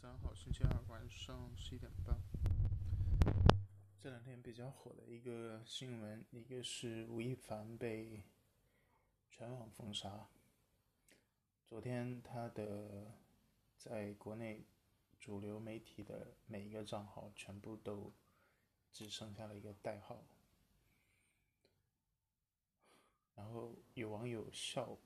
三号星期二晚上十一点半。这两天比较火的一个新闻，一个是吴亦凡被全网封杀。昨天他的在国内主流媒体的每一个账号全部都只剩下了一个代号，然后有网友笑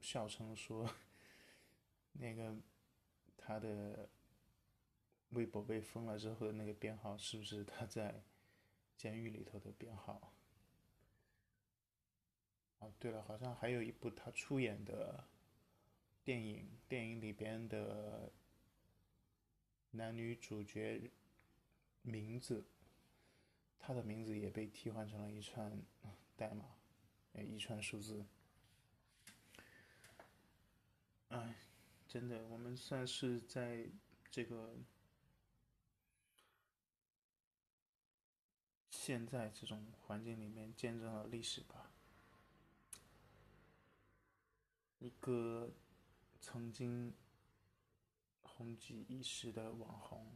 笑称说，那个。他的微博被封了之后的那个编号，是不是他在监狱里头的编号？哦，对了，好像还有一部他出演的电影，电影里边的男女主角名字，他的名字也被替换成了一串代码，一串数字。哎。真的，我们算是在这个现在这种环境里面见证了历史吧。一个曾经红极一时的网红，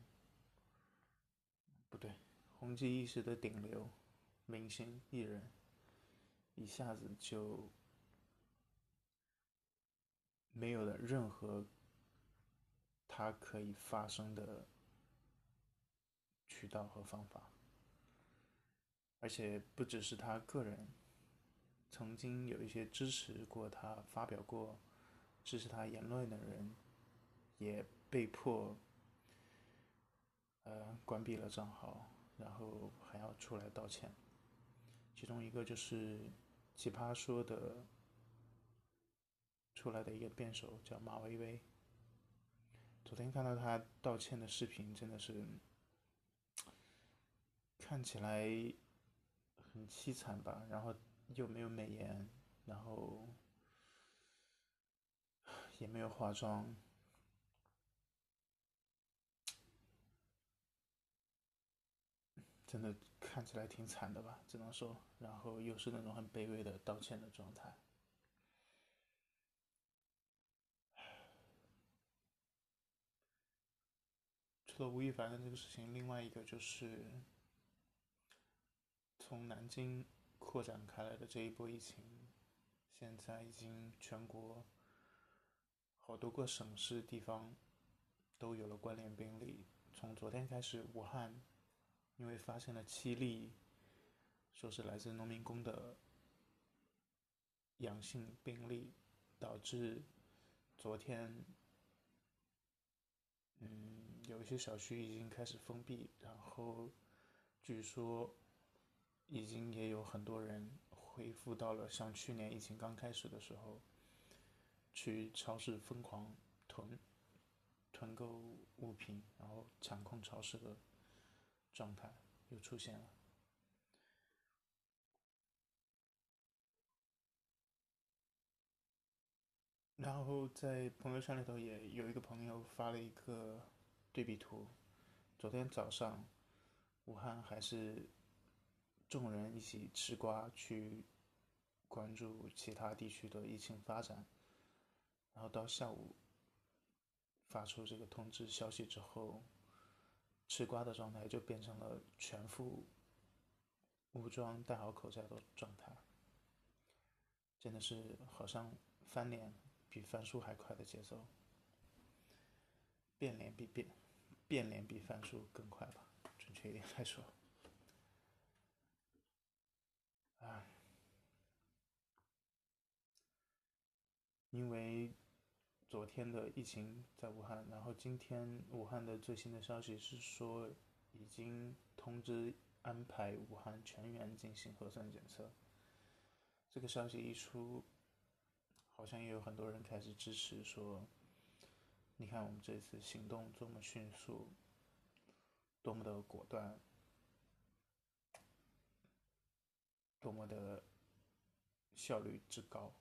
不对，红极一时的顶流明星艺人，一下子就。没有了任何他可以发声的渠道和方法，而且不只是他个人，曾经有一些支持过他、发表过支持他言论的人，也被迫呃关闭了账号，然后还要出来道歉。其中一个就是奇葩说的。出来的一个辩手叫马薇薇。昨天看到他道歉的视频，真的是看起来很凄惨吧？然后又没有美颜，然后也没有化妆，真的看起来挺惨的吧？只能说，然后又是那种很卑微的道歉的状态。吴亦凡的这个事情，另外一个就是从南京扩展开来的这一波疫情，现在已经全国好多个省市地方都有了关联病例。从昨天开始，武汉因为发现了七例，说是来自农民工的阳性病例，导致昨天，嗯。有一些小区已经开始封闭，然后据说已经也有很多人恢复到了像去年疫情刚开始的时候，去超市疯狂囤囤购物品，然后抢空超市的状态又出现了。然后在朋友圈里头也有一个朋友发了一个。对比图，昨天早上，武汉还是众人一起吃瓜去关注其他地区的疫情发展，然后到下午发出这个通知消息之后，吃瓜的状态就变成了全副武装、戴好口罩的状态，真的是好像翻脸比翻书还快的节奏，变脸必变。变脸比翻书更快吧，准确一点来说。因为昨天的疫情在武汉，然后今天武汉的最新的消息是说，已经通知安排武汉全员进行核酸检测。这个消息一出，好像也有很多人开始支持说。你看我们这次行动多么迅速，多么的果断，多么的效率之高。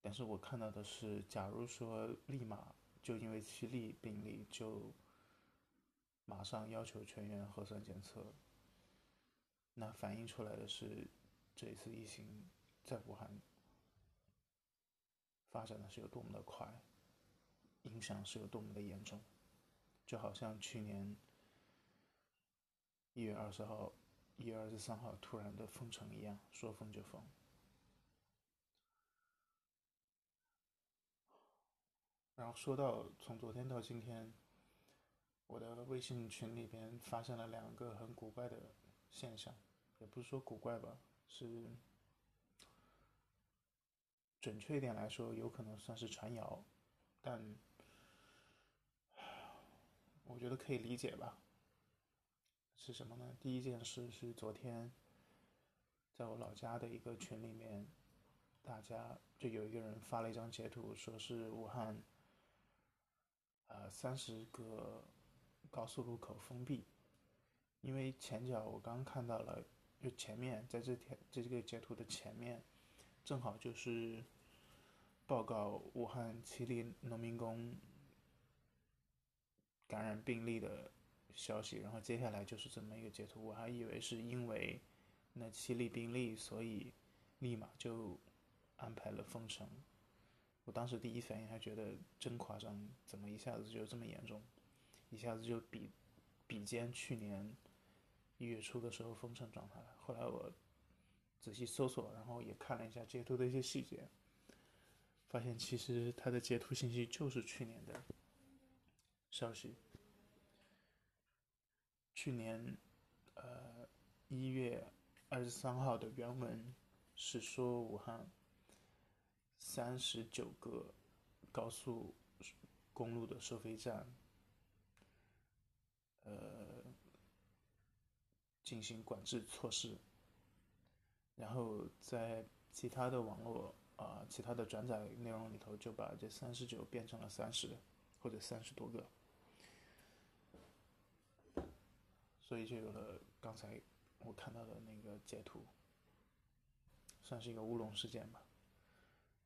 但是我看到的是，假如说立马就因为七例病例就马上要求全员核酸检测，那反映出来的是这一次疫情在武汉。发展的是有多么的快，影响是有多么的严重，就好像去年一月二十号、一月二十三号突然的封城一样，说封就封。然后说到从昨天到今天，我的微信群里边发生了两个很古怪的现象，也不是说古怪吧，是准确一点来说，有可能算是传谣，但我觉得可以理解吧。是什么呢？第一件事是昨天在我老家的一个群里面，大家就有一个人发了一张截图，说是武汉。呃，三十个高速路口封闭，因为前脚我刚看到了，就前面在这条这个截图的前面，正好就是报告武汉七例农民工感染病例的消息，然后接下来就是这么一个截图，我还以为是因为那七例病例，所以立马就安排了封城。我当时第一反应还觉得真夸张，怎么一下子就这么严重，一下子就比比肩去年一月初的时候封城状态了。后来我仔细搜索，然后也看了一下截图的一些细节，发现其实它的截图信息就是去年的消息。去年呃一月二十三号的原文是说武汉。三十九个高速公路的收费站，呃，进行管制措施，然后在其他的网络啊，其他的转载内容里头，就把这三十九变成了三十或者三十多个，所以就有了刚才我看到的那个截图，算是一个乌龙事件吧。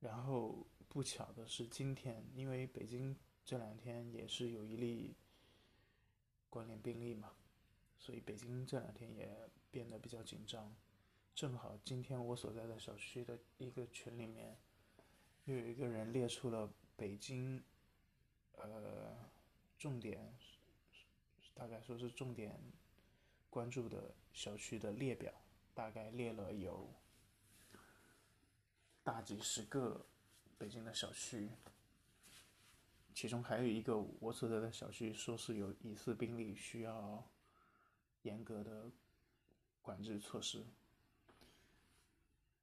然后不巧的是，今天因为北京这两天也是有一例关联病例嘛，所以北京这两天也变得比较紧张。正好今天我所在的小区的一个群里面，又有一个人列出了北京，呃，重点，大概说是重点关注的小区的列表，大概列了有。大几十个北京的小区，其中还有一个我所在的小区，说是有疑似病例，需要严格的管制措施。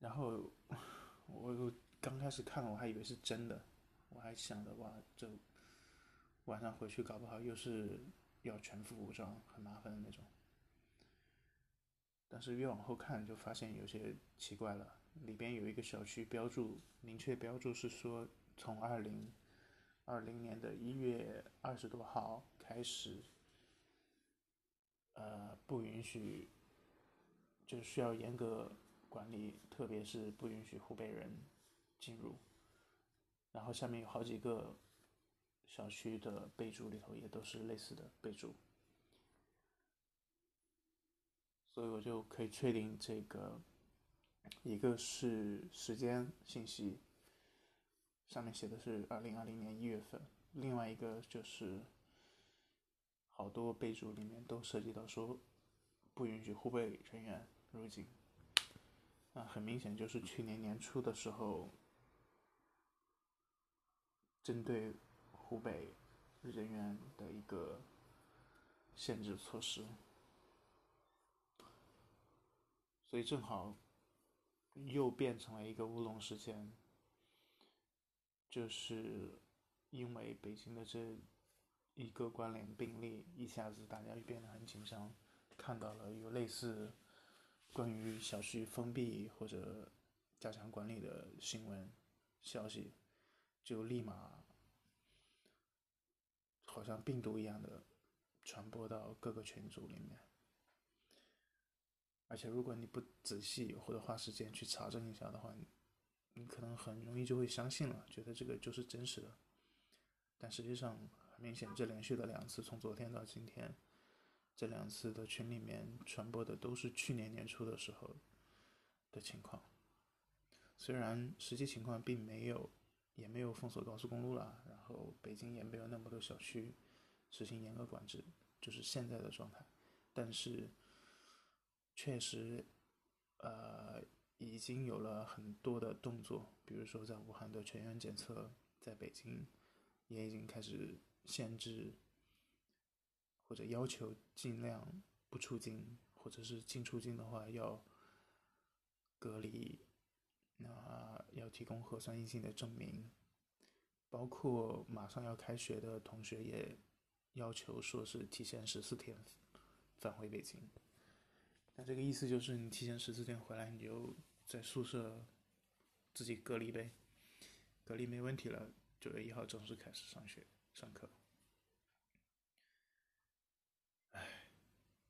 然后我刚开始看，我还以为是真的，我还想着哇，这晚上回去搞不好又是要全副武装，很麻烦的那种。但是越往后看，就发现有些奇怪了。里边有一个小区标注，明确标注是说，从二零二零年的一月二十多号开始，呃，不允许，就需要严格管理，特别是不允许湖北人进入。然后下面有好几个小区的备注里头也都是类似的备注，所以我就可以确定这个。一个是时间信息，上面写的是二零二零年一月份；另外一个就是好多备注里面都涉及到说不允许湖北人员入境，那很明显就是去年年初的时候针对湖北人员的一个限制措施，所以正好。又变成了一个乌龙事件，就是因为北京的这一个关联病例，一下子大家就变得很紧张，看到了有类似关于小区封闭或者加强管理的新闻消息，就立马好像病毒一样的传播到各个群组里面。而且，如果你不仔细或者花时间去查证一下的话，你可能很容易就会相信了，觉得这个就是真实的。但实际上，很明显，这连续的两次，从昨天到今天，这两次的群里面传播的都是去年年初的时候的情况。虽然实际情况并没有也没有封锁高速公路了，然后北京也没有那么多小区实行严格管制，就是现在的状态。但是，确实，呃，已经有了很多的动作，比如说在武汉的全员检测，在北京也已经开始限制或者要求尽量不出境，或者是进出境的话要隔离。那要提供核酸阴性的证明，包括马上要开学的同学也要求说是提前十四天返回北京。那这个意思就是你提前十四天回来，你就在宿舍自己隔离呗，隔离没问题了，九月一号正式开始上学上课。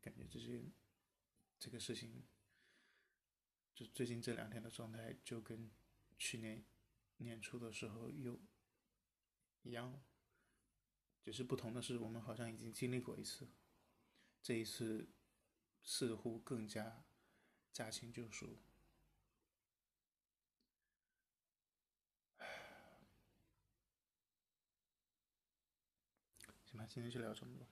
感觉这些这个事情。就最近这两天的状态，就跟去年年初的时候又一样，只是不同的是，我们好像已经经历过一次，这一次似乎更加驾轻就熟。行吧，今天就聊这么多，